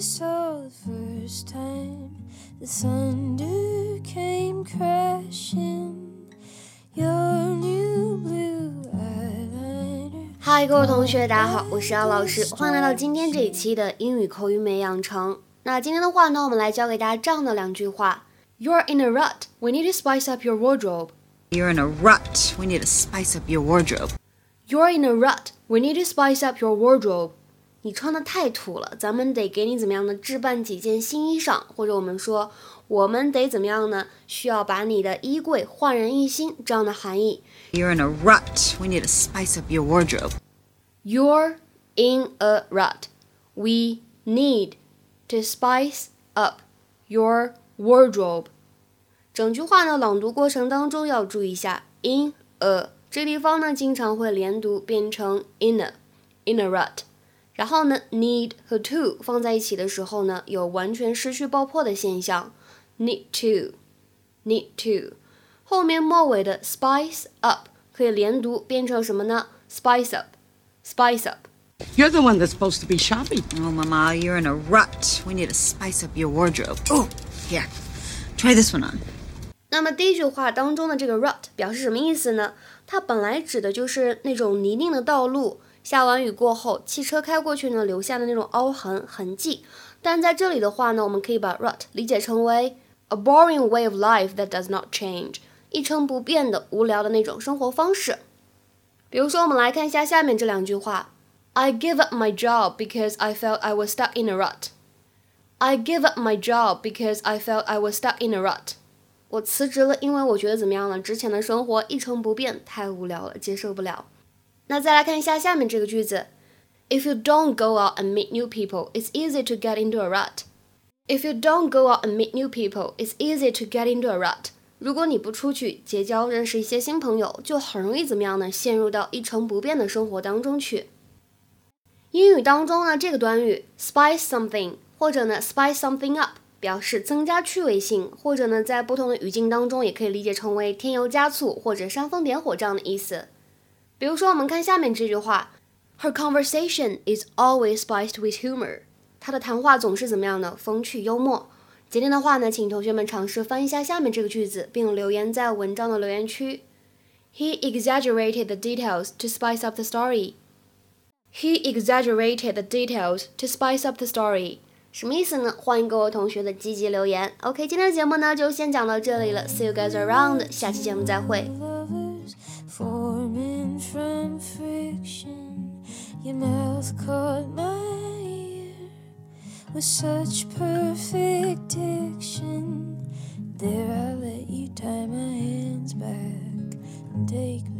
saw the first time the thunder came crashing. Your new blue eyeliner. 嗨，各位同学，大家好，我是姚老师，欢迎来到今天这一期的英语口语美养成。那今天的话呢，我们来教给大家这样的两句话：You're in a rut. We need to spice up your wardrobe. You're in a rut. We need to spice up your wardrobe. You're in a rut. We need to spice up your wardrobe. 你穿的太土了，咱们得给你怎么样呢置办几件新衣裳，或者我们说我们得怎么样呢？需要把你的衣柜焕然一新，这样的含义。You're in a rut. We need to spice up your wardrobe. You're in a rut. We need to spice up your wardrobe. 整句话呢，朗读过程当中要注意一下 in a 这地方呢，经常会连读变成 in a in a rut。然后呢，need 和 to 放在一起的时候呢，有完全失去爆破的现象。need to need to 后面末尾的 spice up 可以连读变成什么呢？spice up spice up。 You're the one that's supposed to be shopping. Oh, Mama, you're in a rut. We need to spice up your wardrobe. Oh, here. Try this one on. 那么第一句话当中的这个 rut 表示什么意思呢？它本来指的就是那种泥泞的道路， 下完雨过后，汽车开过去呢留下的那种凹痕痕迹。但在这里的话呢，我们可以把 rut 理解成为 a boring way of life that does not change，一成不变的无聊的那种生活方式。比如说，我们来看一下下面这两句话：I give up my job because I felt I was stuck in a rut. I give up my job because I felt I was stuck in a rut. 我辞职了，因为我觉得怎么样呢？之前的生活一成不变，太无聊了，接受不了。那再来看一下下面这个句子：If you don't go out and meet new people, it's easy to get into a rut. If you don't go out and meet new people, it's easy to get into a rut. 如果你不出去结交、认识一些新朋友，就很容易怎么样呢？陷入到一成不变的生活当中去。英语当中呢，这个短语 spice something 或者呢 spice something up 表示增加趣味性，或者呢在不同的语境当中也可以理解成为添油加醋或者煽风点火这样的意思。比如说，我们看下面这句话：Her conversation is always spiced with humor。她的谈话总是怎么样呢？风趣幽默。今天的话呢，请同学们尝试翻译一下下面这个句子，并留言在文章的留言区。He exaggerated the details to spice up the story. He exaggerated the details to spice up the story. 什么意思呢？欢迎各位同学的积极留言。OK，今天的节目呢就先讲到这里了。See you guys around，下期节目再会。 Caught my ear with such perfect diction. There, I let you tie my hands back and take me.